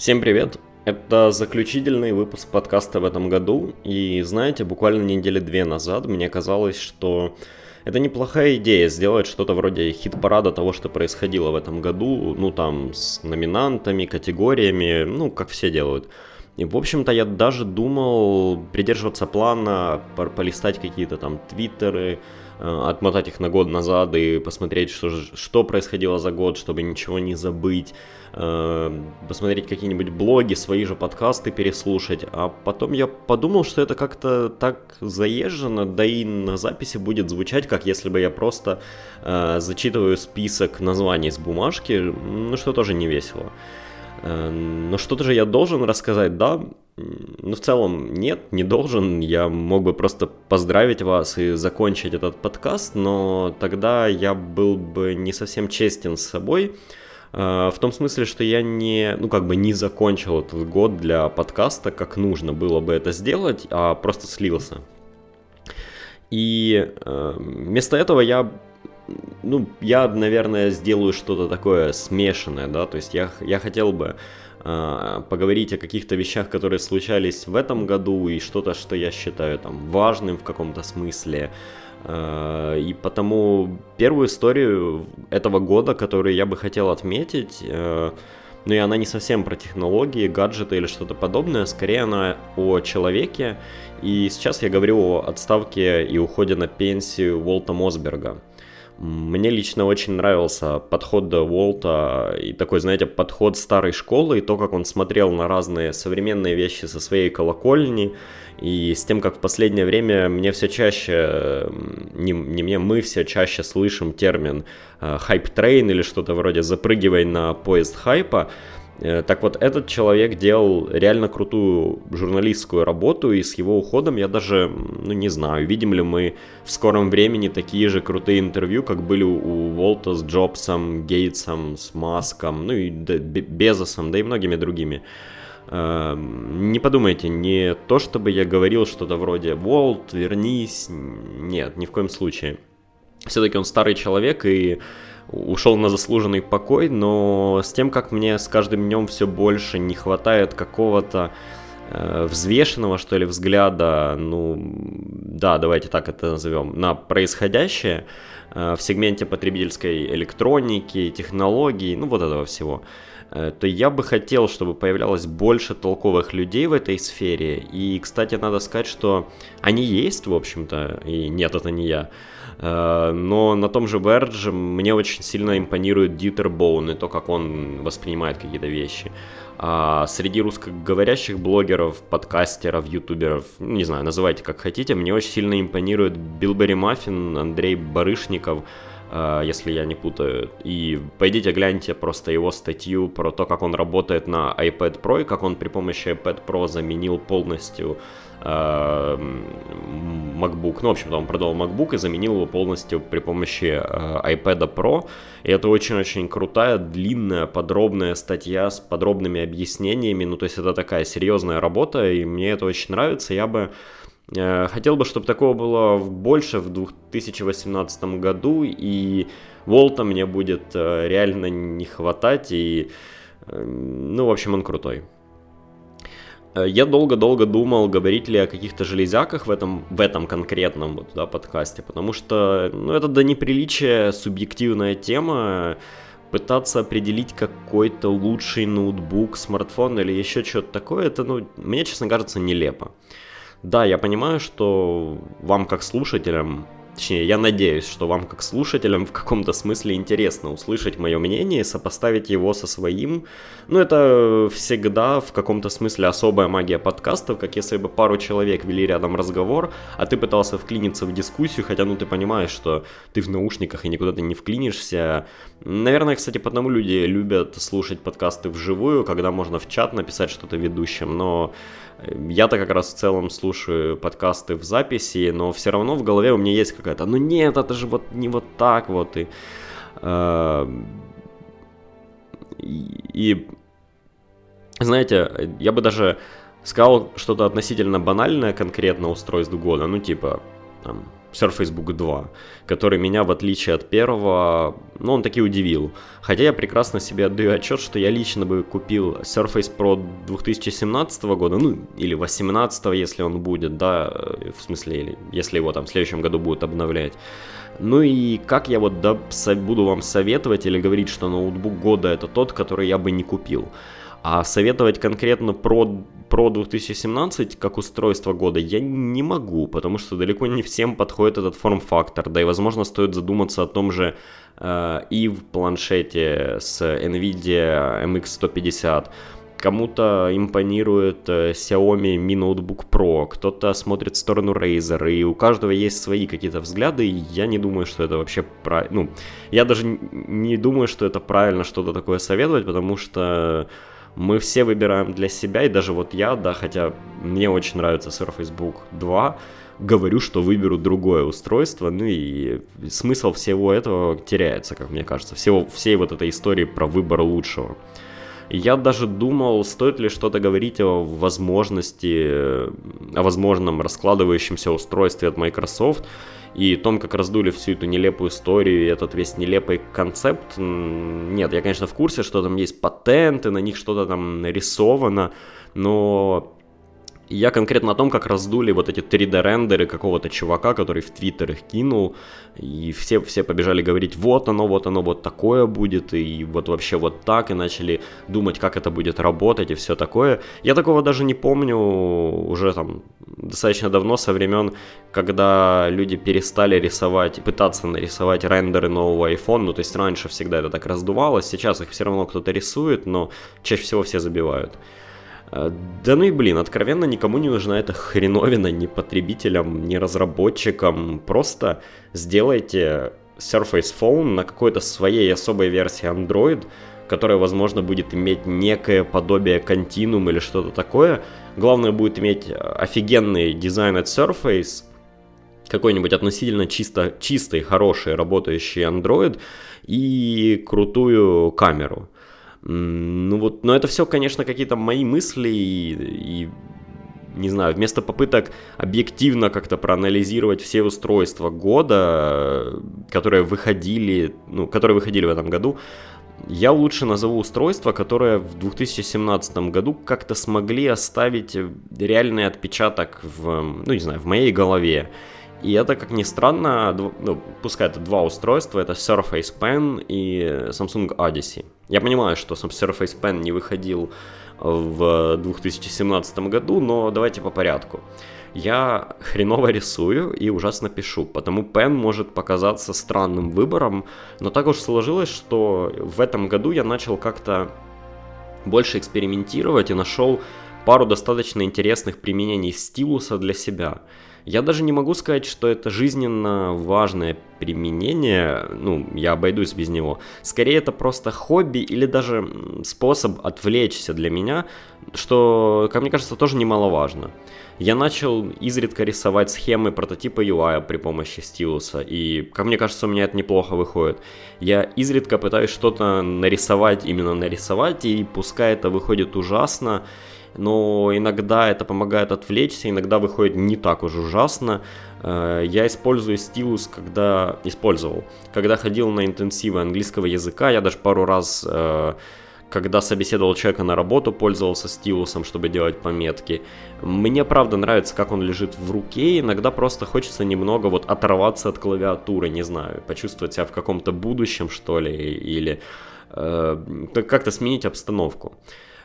Всем привет! Это заключительный выпуск подкаста в этом году, и знаете, буквально недели две назад мне казалось, что это неплохая идея сделать что-то вроде хит-парада того, что происходило в этом году, ну там с номинантами, категориями, ну как все делают. И, в общем-то, я даже думал придерживаться плана, полистать какие-то там твиттеры, отмотать их на год назад и посмотреть, что, что происходило за год, чтобы ничего не забыть, э, посмотреть какие-нибудь блоги, свои же подкасты переслушать. А потом я подумал, что это как-то так заезжено, да и на записи будет звучать, как если бы я просто э, зачитываю список названий с бумажки, ну что тоже не весело. Но что-то же я должен рассказать, да? Ну, в целом, нет, не должен. Я мог бы просто поздравить вас и закончить этот подкаст, но тогда я был бы не совсем честен с собой. В том смысле, что я не, ну, как бы не закончил этот год для подкаста, как нужно было бы это сделать, а просто слился. И э, вместо этого я ну, я, наверное, сделаю что-то такое смешанное, да, то есть я, я хотел бы э, поговорить о каких-то вещах, которые случались в этом году, и что-то, что я считаю там важным в каком-то смысле. Э, и потому первую историю этого года, которую я бы хотел отметить, э, ну и она не совсем про технологии, гаджеты или что-то подобное, скорее она о человеке. И сейчас я говорю о отставке и уходе на пенсию Волта Мосберга. Мне лично очень нравился подход Уолта и такой, знаете, подход старой школы и то, как он смотрел на разные современные вещи со своей колокольни и с тем, как в последнее время мне все чаще, не, не мне, мы все чаще слышим термин hype train э, или что-то вроде «запрыгивай на поезд хайпа», так вот, этот человек делал реально крутую журналистскую работу, и с его уходом я даже, ну не знаю, увидим ли мы в скором времени такие же крутые интервью, как были у Уолта с Джобсом, Гейтсом, с Маском, ну и Безосом, да и многими другими. Эм, не подумайте, не то, чтобы я говорил что-то вроде «Уолт, вернись», нет, ни в коем случае. Все-таки он старый человек, и ушел на заслуженный покой, но с тем, как мне с каждым днем все больше не хватает какого-то э, взвешенного, что ли, взгляда, ну, да, давайте так это назовем, на происходящее э, в сегменте потребительской электроники, технологий, ну, вот этого всего, э, то я бы хотел, чтобы появлялось больше толковых людей в этой сфере. И, кстати, надо сказать, что они есть, в общем-то, и нет, это не я, но на том же Verge мне очень сильно импонирует Дитер Боун и то, как он воспринимает какие-то вещи. А среди русскоговорящих блогеров, подкастеров, ютуберов, не знаю, называйте как хотите, мне очень сильно импонирует Билбери Маффин, Андрей Барышников, э, если я не путаю. И пойдите гляньте просто его статью про то, как он работает на iPad Pro и как он при помощи iPad Pro заменил полностью MacBook. Ну, в общем-то, он продал MacBook и заменил его полностью при помощи э, iPad Pro. И это очень-очень крутая, длинная, подробная статья с подробными объяснениями. Ну, то есть это такая серьезная работа, и мне это очень нравится. Я бы э, хотел бы, чтобы такого было больше в 2018 году, и Волта мне будет э, реально не хватать, и, ну, в общем, он крутой. Э, я долго-долго думал, говорить ли о каких-то железяках в этом, в этом конкретном вот, да, подкасте, потому что ну, это до неприличия субъективная тема, пытаться определить какой-то лучший ноутбук, смартфон или еще что-то такое, это, ну, мне, честно кажется, нелепо. Да, я понимаю, что вам, как слушателям, Точнее, я надеюсь, что вам, как слушателям, в каком-то смысле интересно услышать мое мнение и сопоставить его со своим. Ну, это всегда в каком-то смысле особая магия подкастов, как если бы пару человек вели рядом разговор, а ты пытался вклиниться в дискуссию, хотя, ну, ты понимаешь, что ты в наушниках и никуда ты не вклинишься. Наверное, кстати, потому люди любят слушать подкасты вживую, когда можно в чат написать что-то ведущим, но я-то как раз в целом слушаю подкасты в записи, но все равно в голове у меня есть какая-то, ну нет, это же вот не вот так вот. И, э, и знаете, я бы даже сказал что-то относительно банальное конкретно устройств года, ну типа там, Surface Book 2, который меня, в отличие от первого, ну, он таки удивил. Хотя я прекрасно себе отдаю отчет, что я лично бы купил Surface Pro 2017 года, ну, или 2018, если он будет, да, в смысле, или если его там в следующем году будут обновлять. Ну и как я вот да, буду вам советовать или говорить, что ноутбук года это тот, который я бы не купил. А советовать конкретно про, про 2017 как устройство года я не могу, потому что далеко не всем подходит этот форм-фактор. Да и, возможно, стоит задуматься о том же э, и в планшете с NVIDIA MX150, Кому-то импонирует э, Xiaomi Mi Notebook Pro, кто-то смотрит в сторону Razer, и у каждого есть свои какие-то взгляды, и я не думаю, что это вообще правильно. Ну, я даже не думаю, что это правильно что-то такое советовать, потому что мы все выбираем для себя, и даже вот я, да, хотя мне очень нравится Surface Book 2, говорю, что выберу другое устройство, ну и смысл всего этого теряется, как мне кажется, всего, всей вот этой истории про выбор лучшего. Я даже думал, стоит ли что-то говорить о возможности, о возможном раскладывающемся устройстве от Microsoft и том, как раздули всю эту нелепую историю и этот весь нелепый концепт. Нет, я, конечно, в курсе, что там есть патенты, на них что-то там нарисовано, но я конкретно о том, как раздули вот эти 3D-рендеры какого-то чувака, который в Твиттер их кинул, и все, все побежали говорить, вот оно, вот оно, вот такое будет, и вот вообще вот так, и начали думать, как это будет работать, и все такое. Я такого даже не помню уже там достаточно давно, со времен, когда люди перестали рисовать, пытаться нарисовать рендеры нового iPhone, ну то есть раньше всегда это так раздувалось, сейчас их все равно кто-то рисует, но чаще всего все забивают. Э, да ну и блин, откровенно никому не нужна эта хреновина, ни потребителям, ни разработчикам. Просто сделайте Surface Phone на какой-то своей особой версии Android, которая, возможно, будет иметь некое подобие Continuum или что-то такое. Главное будет иметь офигенный дизайн от Surface, какой-нибудь относительно чисто, чистый, хороший, работающий Android и крутую камеру. Ну вот, но это все, конечно, какие-то мои мысли и, и не знаю, вместо попыток объективно как-то проанализировать все устройства года, которые выходили, ну, которые выходили в этом году, я лучше назову устройства, которые в 2017 году как-то смогли оставить реальный отпечаток в, ну, не знаю, в моей голове. И это, как ни странно, ну, пускай это два устройства, это Surface Pen и Samsung Odyssey. Я понимаю, что Surface Pen не выходил в 2017 году, но давайте по порядку. Я хреново рисую и ужасно пишу, потому Pen может показаться странным выбором, но так уж сложилось, что в этом году я начал как-то больше экспериментировать и нашел пару достаточно интересных применений стилуса для себя. Я даже не могу сказать, что это жизненно важное применение, ну, я обойдусь без него. Скорее, это просто хобби или даже способ отвлечься для меня, что, как мне кажется, тоже немаловажно. Я начал изредка рисовать схемы прототипа UI при помощи стилуса, и, как мне кажется, у меня это неплохо выходит. Я изредка пытаюсь что-то нарисовать, именно нарисовать, и пускай это выходит ужасно, но иногда это помогает отвлечься, иногда выходит не так уж ужасно. Э, я использую стилус, когда использовал, когда ходил на интенсивы английского языка, я даже пару раз э, когда собеседовал человека на работу, пользовался стилусом, чтобы делать пометки. Мне правда нравится, как он лежит в руке, иногда просто хочется немного вот оторваться от клавиатуры, не знаю, почувствовать себя в каком-то будущем, что ли, или э, как-то сменить обстановку.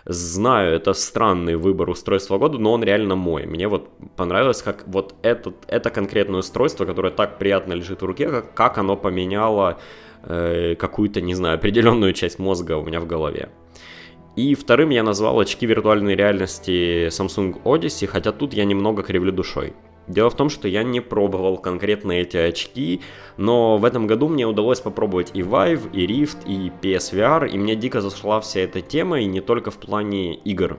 Знаю, это странный выбор устройства года, но он реально мой. Мне вот понравилось, как вот этот, это конкретное устройство, которое так приятно лежит в руке, как, как оно поменяло э, какую-то, не знаю, определенную часть мозга у меня в голове. И вторым я назвал очки виртуальной реальности Samsung Odyssey, хотя тут я немного кривлю душой. Дело в том, что я не пробовал конкретно эти очки, но в этом году мне удалось попробовать и Vive, и Rift, и PSVR, и мне дико зашла вся эта тема, и не только в плане игр.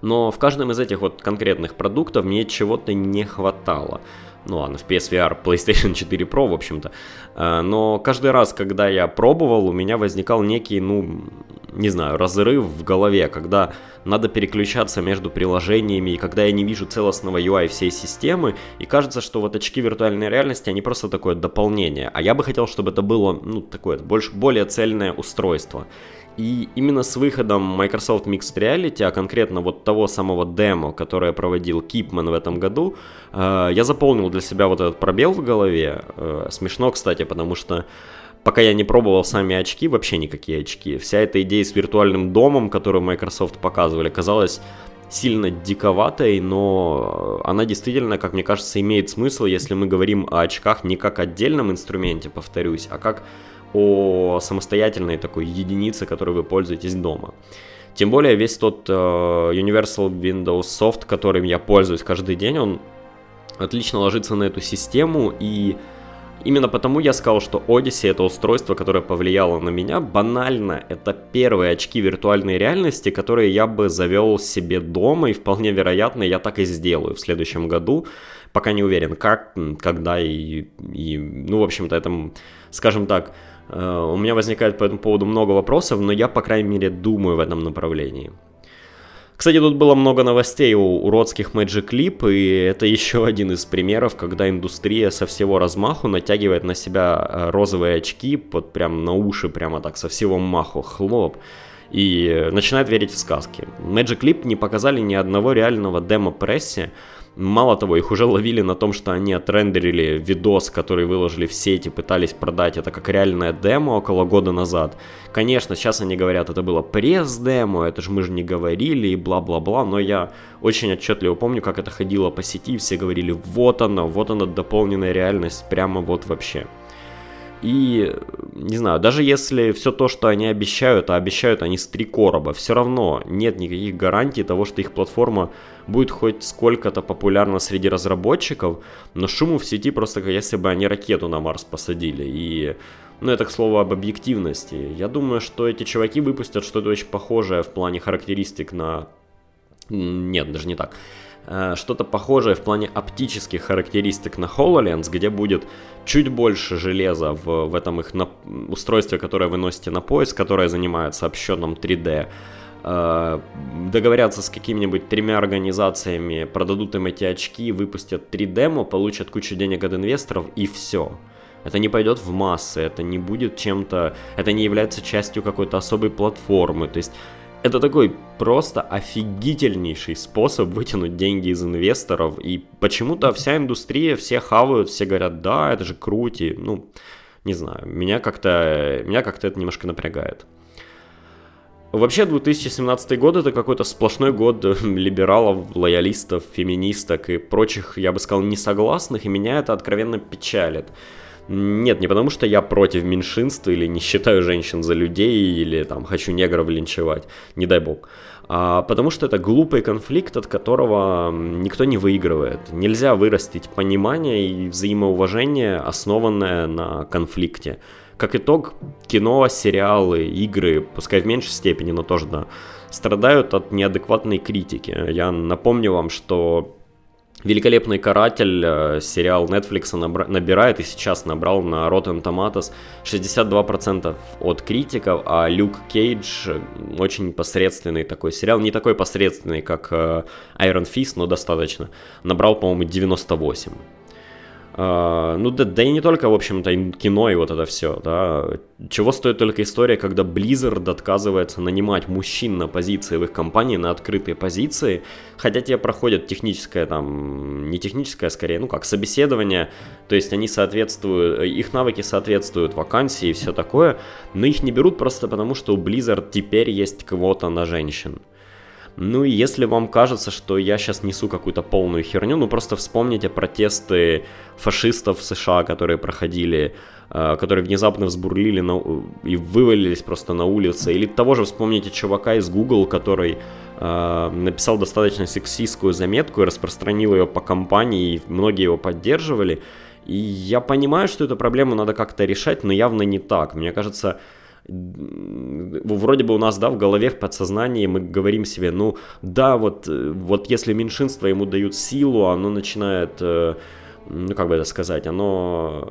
Но в каждом из этих вот конкретных продуктов мне чего-то не хватало. Ну ладно, в PSVR PlayStation 4 Pro, в общем-то. Э, но каждый раз, когда я пробовал, у меня возникал некий, ну, не знаю, разрыв в голове, когда надо переключаться между приложениями, и когда я не вижу целостного UI всей системы, и кажется, что вот очки виртуальной реальности, они просто такое дополнение. А я бы хотел, чтобы это было, ну, такое, больше, более цельное устройство. И именно с выходом Microsoft Mixed Reality, а конкретно вот того самого демо, которое проводил Кипман в этом году, э, я заполнил для себя вот этот пробел в голове. Э, смешно, кстати, потому что пока я не пробовал сами очки, вообще никакие очки, вся эта идея с виртуальным домом, которую Microsoft показывали, казалась сильно диковатой, но она действительно, как мне кажется, имеет смысл, если мы говорим о очках не как отдельном инструменте, повторюсь, а как о самостоятельной такой единице, которой вы пользуетесь дома. Тем более весь тот uh, Universal Windows Soft, которым я пользуюсь каждый день, он отлично ложится на эту систему, и именно потому я сказал, что Odyssey это устройство, которое повлияло на меня. Банально, это первые очки виртуальной реальности, которые я бы завел себе дома, и вполне вероятно я так и сделаю в следующем году. Пока не уверен, как, когда и, и ну, в общем-то, это, скажем так, Э, у меня возникает по этому поводу много вопросов, но я, по крайней мере, думаю в этом направлении. Кстати, тут было много новостей у уродских Magic Leap, и это еще один из примеров, когда индустрия со всего размаху натягивает на себя э, розовые очки, под прям на уши, прямо так со всего маху, хлоп, и начинает верить в сказки. Magic Leap не показали ни одного реального демо-прессе, Мало того, их уже ловили на том, что они отрендерили видос, который выложили в сети, пытались продать это как реальное демо около года назад. Конечно, сейчас они говорят, это было пресс-демо, это же мы же не говорили и бла-бла-бла, но я очень отчетливо помню, как это ходило по сети, все говорили, вот она, вот она дополненная реальность, прямо вот вообще. И, не знаю, даже если все то, что они обещают, а обещают они с три короба, все равно нет никаких гарантий того, что их платформа будет хоть сколько-то популярна среди разработчиков, но шуму в сети просто как если бы они ракету на Марс посадили. И, ну, это, к слову, об объективности. Я думаю, что эти чуваки выпустят что-то очень похожее в плане характеристик на... Нет, даже не так что-то похожее в плане оптических характеристик на HoloLens, где будет чуть больше железа в, в этом их на, устройстве, которое вы носите на пояс, которое занимается обсчетом 3D. Э, договорятся с какими-нибудь тремя организациями, продадут им эти очки, выпустят 3 получат кучу денег от инвесторов и все. Это не пойдет в массы, это не будет чем-то, это не является частью какой-то особой платформы. То есть это такой просто офигительнейший способ вытянуть деньги из инвесторов. И почему-то вся индустрия, все хавают, все говорят, да, это же крути. Ну, не знаю, меня как-то, меня как-то это немножко напрягает. Вообще 2017 год это какой-то сплошной год либералов, лоялистов, феминисток и прочих, я бы сказал, несогласных, и меня это откровенно печалит. Нет, не потому что я против меньшинства или не считаю женщин за людей или там хочу негров линчевать, не дай бог. А потому что это глупый конфликт, от которого никто не выигрывает. Нельзя вырастить понимание и взаимоуважение, основанное на конфликте. Как итог, кино, сериалы, игры, пускай в меньшей степени, но тоже да, страдают от неадекватной критики. Я напомню вам, что Великолепный каратель, э, сериал Netflix набирает и сейчас набрал на Rotten Tomatoes 62% от критиков, а Люк Кейдж очень посредственный такой сериал, не такой посредственный, как э, Iron Fist, но достаточно, набрал, по-моему, 98%. Uh, ну да, да и не только, в общем-то, кино и вот это все, да. Чего стоит только история, когда Blizzard отказывается нанимать мужчин на позиции в их компании, на открытые позиции, хотя те проходят техническое там, не техническое, а скорее, ну как, собеседование, то есть они соответствуют, их навыки соответствуют вакансии и все такое, но их не берут просто потому, что у Blizzard теперь есть квота на женщин. Ну и если вам кажется, что я сейчас несу какую-то полную херню, ну просто вспомните протесты фашистов в США, которые проходили, э, которые внезапно взбурлили на, и вывалились просто на улице. Или того же вспомните чувака из Google, который э, написал достаточно сексистскую заметку и распространил ее по компании, и многие его поддерживали. И я понимаю, что эту проблему надо как-то решать, но явно не так. Мне кажется, вроде бы у нас, да, в голове, в подсознании мы говорим себе, ну, да, вот, э, вот если меньшинство ему дают силу, оно начинает, э, ну, как бы это сказать, оно,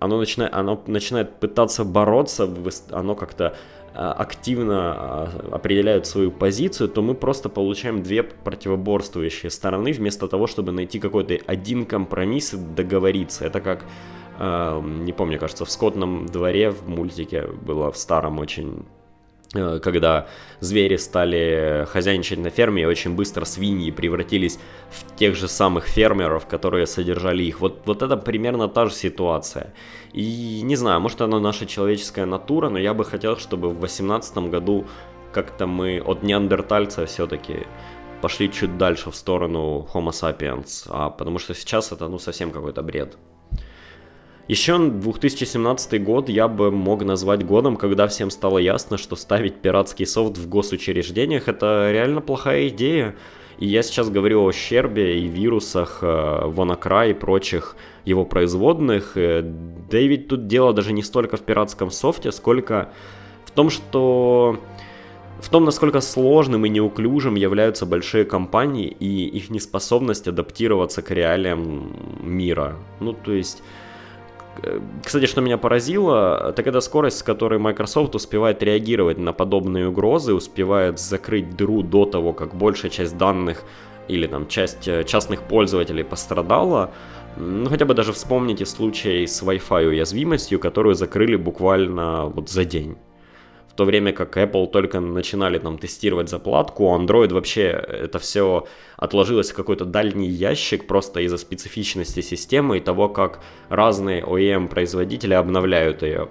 оно, начинает, оно начинает пытаться бороться, оно как-то активно определяют свою позицию, то мы просто получаем две противоборствующие стороны вместо того, чтобы найти какой-то один компромисс и договориться. Это как, не помню, кажется, в «Скотном дворе» в мультике было в старом очень Э, когда звери стали хозяйничать на ферме, и очень быстро свиньи превратились в тех же самых фермеров, которые содержали их. Вот, вот это примерно та же ситуация. И не знаю, может она наша человеческая натура, но я бы хотел, чтобы в 2018 году как-то мы от неандертальца все-таки пошли чуть дальше в сторону Homo sapiens, а потому что сейчас это ну совсем какой-то бред. Еще 2017 год я бы мог назвать годом, когда всем стало ясно, что ставить пиратский софт в госучреждениях это реально плохая идея. И я сейчас говорю о щербе и вирусах, Ванакра и прочих его производных. Э, да и ведь тут дело даже не столько в пиратском софте, сколько в том, что в том, насколько сложным и неуклюжим являются большие компании и их неспособность адаптироваться к реалиям мира. Ну, то есть кстати, что меня поразило, так это скорость, с которой Microsoft успевает реагировать на подобные угрозы, успевает закрыть дыру до того, как большая часть данных или там часть э, частных пользователей пострадала. Ну, хотя бы даже вспомните случай с Wi-Fi уязвимостью, которую закрыли буквально вот за день в то время как Apple только начинали там тестировать заплатку, Android вообще это все отложилось в какой-то дальний ящик просто из-за специфичности системы и того, как разные OEM-производители обновляют ее.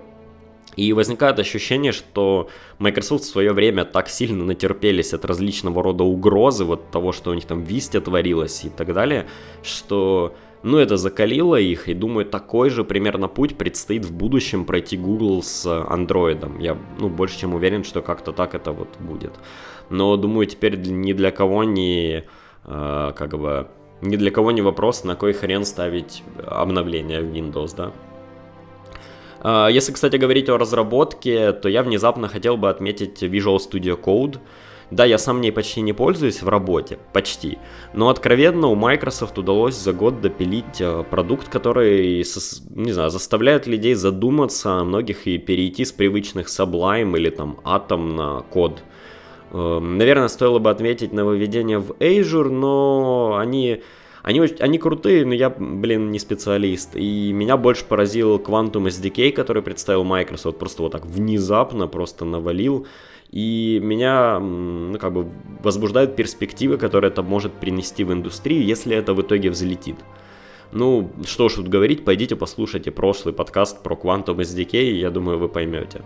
И возникает ощущение, что Microsoft в свое время так сильно натерпелись от различного рода угрозы, вот того, что у них там Vista творилось и так далее, что ну, это закалило их, и думаю, такой же примерно путь предстоит в будущем пройти Google с Android. Я, ну, больше чем уверен, что как-то так это вот будет. Но, думаю, теперь ни для кого не, э, как бы, ни для кого не вопрос, на кой хрен ставить обновление в Windows, да? А, если, кстати, говорить о разработке, то я внезапно хотел бы отметить Visual Studio Code – да, я сам ней почти не пользуюсь в работе, почти, но откровенно у Microsoft удалось за год допилить э, продукт, который, не знаю, заставляет людей задуматься о многих и перейти с привычных Sublime или там Atom на код. Эм, наверное, стоило бы отметить нововведение в Azure, но они они, они крутые, но я, блин, не специалист. И меня больше поразил Quantum SDK, который представил Microsoft. Просто вот так внезапно просто навалил. И меня, ну, как бы, возбуждают перспективы, которые это может принести в индустрию, если это в итоге взлетит. Ну, что ж тут говорить, пойдите послушайте прошлый подкаст про Quantum SDK, я думаю, вы поймете.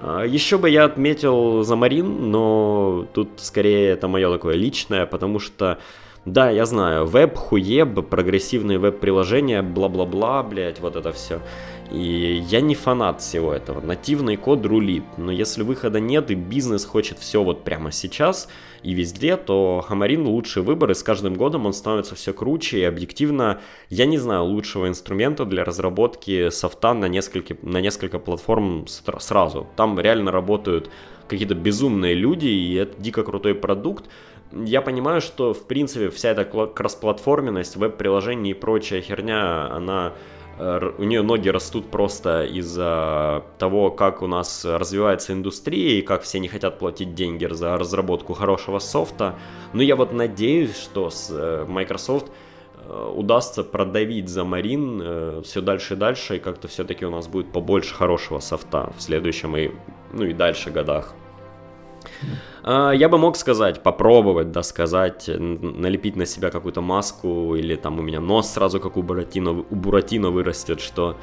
А, Еще бы я отметил Замарин, но тут скорее это мое такое личное, потому что да, я знаю, веб, хуеб, прогрессивные веб-приложения, бла-бла-бла, блять, вот это все. И я не фанат всего этого. Нативный код рулит. Но если выхода нет и бизнес хочет все вот прямо сейчас и везде, то Хамарин лучший выбор, и с каждым годом он становится все круче. И объективно, я не знаю лучшего инструмента для разработки софта на несколько, на несколько платформ сразу. Там реально работают какие-то безумные люди, и это дико крутой продукт. Я понимаю, что, в принципе, вся эта кроссплатформенность, веб-приложений и прочая херня, она у нее ноги растут просто из-за того, как у нас развивается индустрия и как все не хотят платить деньги за разработку хорошего софта. Но я вот надеюсь, что с э, Microsoft э, удастся продавить за Марин э, все дальше и дальше, и как-то все-таки у нас будет побольше хорошего софта в следующем и, ну и дальше годах. А, я бы мог сказать, попробовать, да, сказать, налепить на себя какую-то маску, или там у меня нос сразу как у Буратино, у Буратино вырастет, что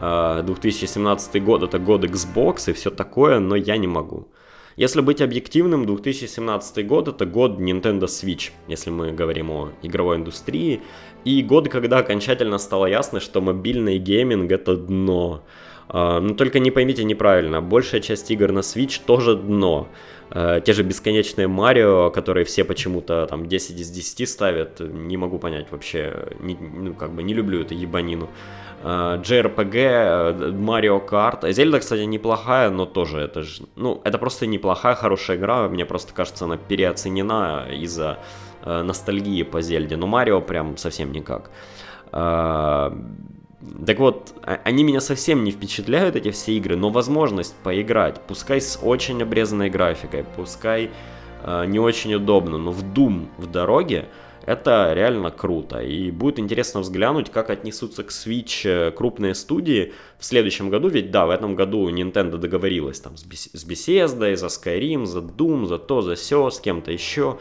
2017 а, год это год Xbox и все такое, но я не могу. Если быть объективным, 2017 год это год Nintendo Switch, если мы говорим о игровой индустрии, и год, когда окончательно стало ясно, что мобильный гейминг это дно. А, но только не поймите неправильно, большая часть игр на Switch тоже дно. Э, те же бесконечные Марио, которые все почему-то там 10 из 10 ставят, не могу понять вообще, не, ну как бы не люблю эту ебанину. JRPG, Mario Kart. Зельда, кстати, неплохая, но тоже это же... Ну, это просто неплохая, хорошая игра. Мне просто кажется, она переоценена из-за uh, ностальгии по Зельде. Но Марио прям совсем никак. Uh, Так вот, а, они меня совсем не впечатляют, эти все игры, но возможность поиграть, пускай с очень обрезанной графикой, пускай э, не очень удобно, но в Doom в дороге, это реально круто. И будет интересно взглянуть, как отнесутся к Switch э, крупные студии в следующем году. Ведь да, в этом году Nintendo договорилась там с Bethesda, за Skyrim, за Doom, за то, за все, с кем-то еще.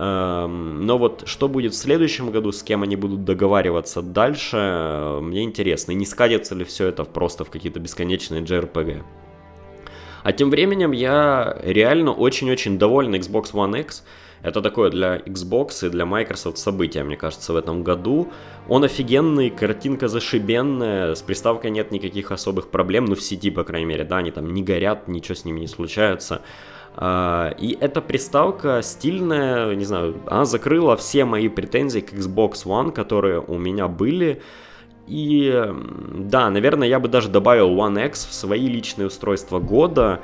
Эм, но вот что будет в следующем году, с кем они будут договариваться дальше, э, мне интересно. И не скатится ли все это просто в какие-то бесконечные JRPG. А тем временем я реально очень-очень доволен Xbox One X. Это такое для Xbox и для Microsoft событие, мне кажется, в этом году. Он офигенный, картинка зашибенная, с приставкой нет никаких особых проблем, ну в сети, по крайней мере, да, они там не горят, ничего с ними не случается. А, и эта приставка стильная, не знаю, она закрыла все мои претензии к Xbox One, которые у меня были. И да, наверное, я бы даже добавил One X в свои личные устройства года,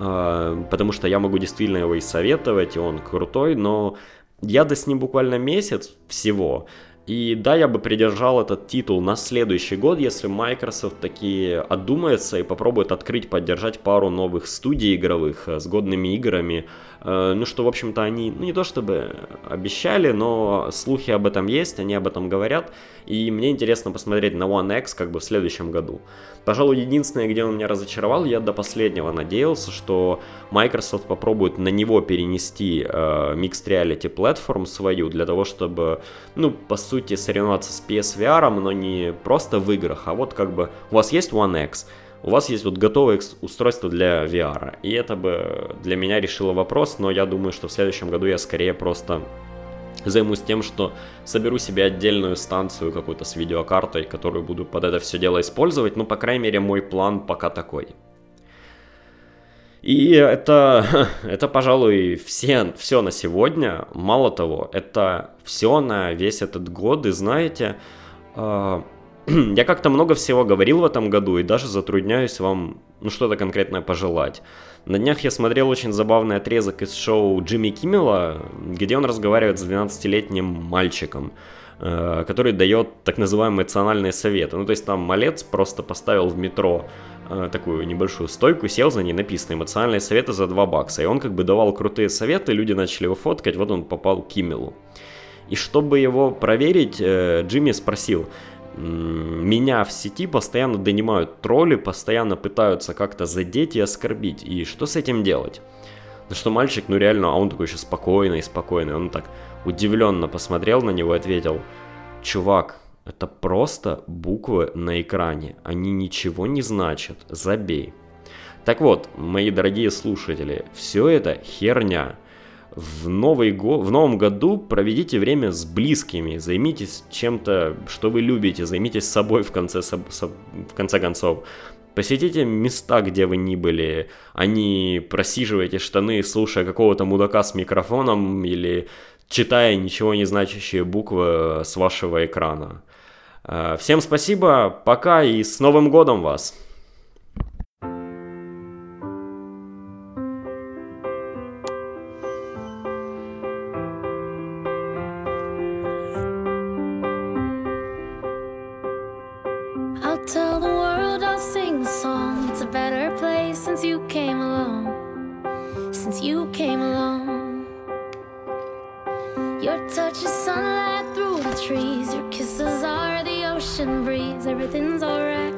а, потому что я могу действительно его и советовать, и он крутой, но я до с ним буквально месяц всего, и да, я бы придержал этот титул на следующий год, если Microsoft такие одумается и попробует открыть, поддержать пару новых студий игровых э, с годными играми. Э, ну, что, в общем-то, они, ну, не то чтобы обещали, но слухи об этом есть, они об этом говорят. И мне интересно посмотреть на One X как бы в следующем году. Пожалуй, единственное, где он меня разочаровал, я до последнего надеялся, что Microsoft попробует на него перенести э, Mixed Reality Platform свою, для того, чтобы, ну, по сути, соревноваться с PSVR, но не просто в играх, а вот как бы у вас есть One X, у вас есть вот готовое устройство для VR. И это бы для меня решило вопрос, но я думаю, что в следующем году я скорее просто займусь тем, что соберу себе отдельную станцию какую-то с видеокартой, которую буду под это все дело использовать. Ну, по крайней мере, мой план пока такой. И это, это пожалуй, все, все на сегодня. Мало того, это все на весь этот год. И знаете, э, я как-то много всего говорил в этом году и даже затрудняюсь вам ну, что-то конкретное пожелать. На днях я смотрел очень забавный отрезок из шоу Джимми Киммела, где он разговаривает с 12-летним мальчиком, э, который дает так называемые эмоциональные советы. Ну, то есть там малец просто поставил в метро э, такую небольшую стойку, сел за ней, написано «Эмоциональные советы за 2 бакса». И он как бы давал крутые советы, люди начали его фоткать, вот он попал к Киммелу. И чтобы его проверить, э, Джимми спросил – меня в сети постоянно донимают тролли, постоянно пытаются как-то задеть и оскорбить. И что с этим делать? На что мальчик, ну реально, а он такой еще спокойный, спокойный. Он так удивленно посмотрел на него и ответил, чувак, это просто буквы на экране, они ничего не значат, забей. Так вот, мои дорогие слушатели, все это херня в, Новый го... в новом году проведите время с близкими, займитесь чем-то, что вы любите, займитесь собой в конце, в конце концов. Посетите места, где вы ни были, а не просиживайте штаны, слушая какого-то мудака с микрофоном или читая ничего не значащие буквы с вашего экрана. Э, всем спасибо, пока и с Новым годом вас! since you came along, since you came along. Your touch is sunlight through the trees, your kisses are the ocean breeze, everything's alright.